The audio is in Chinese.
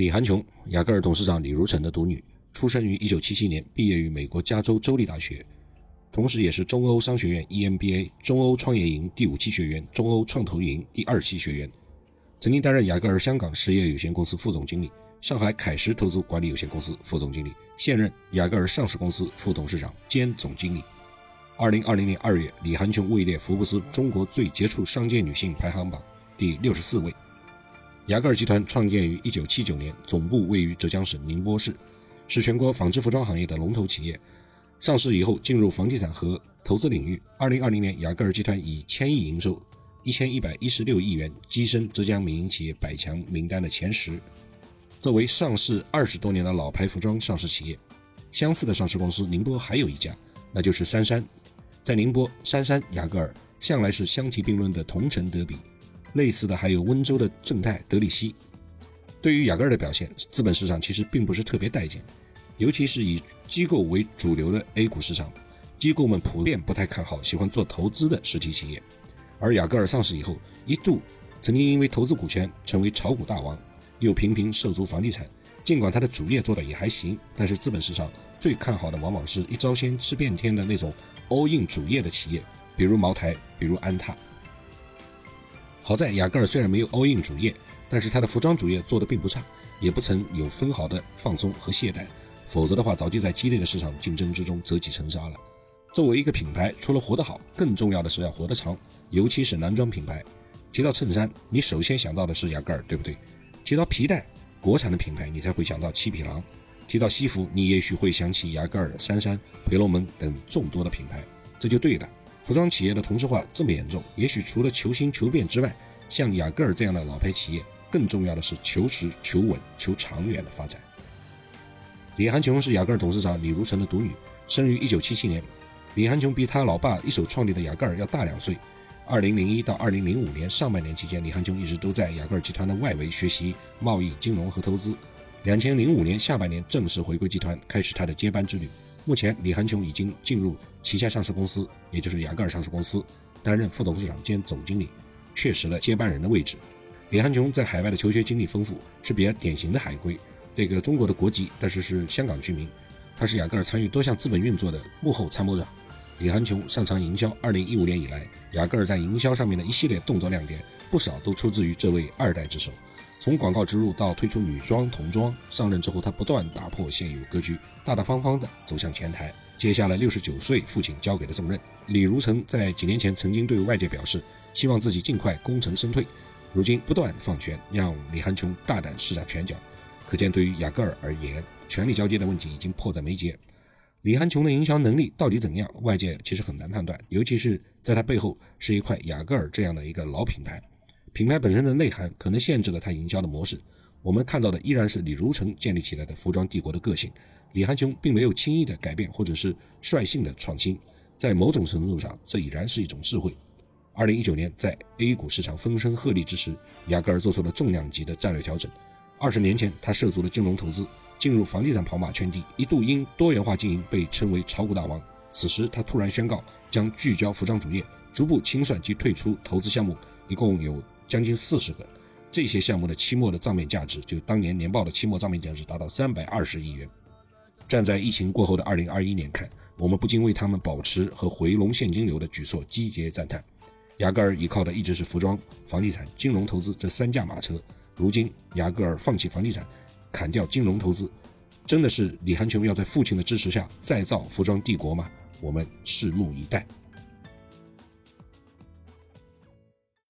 李寒琼，雅戈尔董事长李如成的独女，出生于1977年，毕业于美国加州州立大学，同时也是中欧商学院 EMBA、中欧创业营第五期学员、中欧创投营第二期学员，曾经担任雅戈尔香港实业有限公司副总经理、上海凯石投资管理有限公司副总经理，现任雅戈尔上市公司副董事长兼总经理。2020年2月，李寒琼位列福布斯中国最杰出商界女性排行榜第六十四位。雅戈尔集团创建于一九七九年，总部位于浙江省宁波市，是全国纺织服装行业的龙头企业。上市以后进入房地产和投资领域。二零二零年，雅戈尔集团以千亿营收、一千一百一十六亿元跻身浙江民营企业百强名单的前十。作为上市二十多年的老牌服装上市企业，相似的上市公司宁波还有一家，那就是杉杉。在宁波，杉杉、雅戈尔向来是相提并论的同城德比。类似的还有温州的正泰、德力西。对于雅戈尔的表现，资本市场其实并不是特别待见，尤其是以机构为主流的 A 股市场，机构们普遍不太看好喜欢做投资的实体企业。而雅戈尔上市以后，一度曾经因为投资股权成为炒股大王，又频频涉足房地产。尽管它的主业做的也还行，但是资本市场最看好的往往是一招鲜吃遍天的那种 all in 主业的企业，比如茅台，比如安踏。好在雅戈尔虽然没有 all in 主业，但是它的服装主业做得并不差，也不曾有分毫的放松和懈怠，否则的话早就在激烈的市场竞争之中折戟沉沙了。作为一个品牌，除了活得好，更重要的是要活得长，尤其是男装品牌。提到衬衫，你首先想到的是雅戈尔，对不对？提到皮带，国产的品牌你才会想到七匹狼。提到西服，你也许会想起雅戈尔、杉杉、培罗门等众多的品牌，这就对了。服装企业的同质化这么严重，也许除了求新求变之外，像雅戈尔这样的老牌企业，更重要的是求实、求稳、求长远的发展。李寒琼是雅戈尔董事长李如成的独女，生于1977年。李寒琼比他老爸一手创立的雅戈尔要大两岁。2001到2005年上半年期间，李寒琼一直都在雅戈尔集团的外围学习贸易、金融和投资。2005年下半年正式回归集团，开始他的接班之旅。目前，李寒琼已经进入旗下上市公司，也就是雅戈尔上市公司，担任副董事长兼总经理，确实了接班人的位置。李寒琼在海外的求学经历丰富，是比较典型的海归，这个中国的国籍，但是是香港居民。他是雅戈尔参与多项资本运作的幕后参谋长。李寒琼擅长营销，二零一五年以来，雅戈尔在营销上面的一系列动作亮点，不少都出自于这位二代之手。从广告植入到推出女装、童装，上任之后，他不断打破现有格局，大大方方地走向前台，接下了六十九岁父亲交给的重任。李如成在几年前曾经对外界表示，希望自己尽快功成身退，如今不断放权，让李寒琼大胆施展拳脚，可见对于雅戈尔而言，权力交接的问题已经迫在眉睫。李寒琼的营销能力到底怎样，外界其实很难判断，尤其是在他背后是一块雅戈尔这样的一个老品牌。品牌本身的内涵可能限制了它营销的模式。我们看到的依然是李如成建立起来的服装帝国的个性。李寒琼并没有轻易的改变或者是率性的创新，在某种程度上，这已然是一种智慧。二零一九年，在 A 股市场风声鹤唳之时，雅戈尔做出了重量级的战略调整。二十年前，他涉足了金融投资，进入房地产跑马圈地，一度因多元化经营被称为炒股大王。此时，他突然宣告将聚焦服装主业，逐步清算及退出投资项目，一共有。将近四十个，这些项目的期末的账面价值，就当年年报的期末账面价值达到三百二十亿元。站在疫情过后的二零二一年看，我们不禁为他们保持和回笼现金流的举措击节赞叹。雅戈尔依靠的一直是服装、房地产、金融投资这三驾马车，如今雅戈尔放弃房地产，砍掉金融投资，真的是李寒琼要在父亲的支持下再造服装帝国吗？我们拭目以待。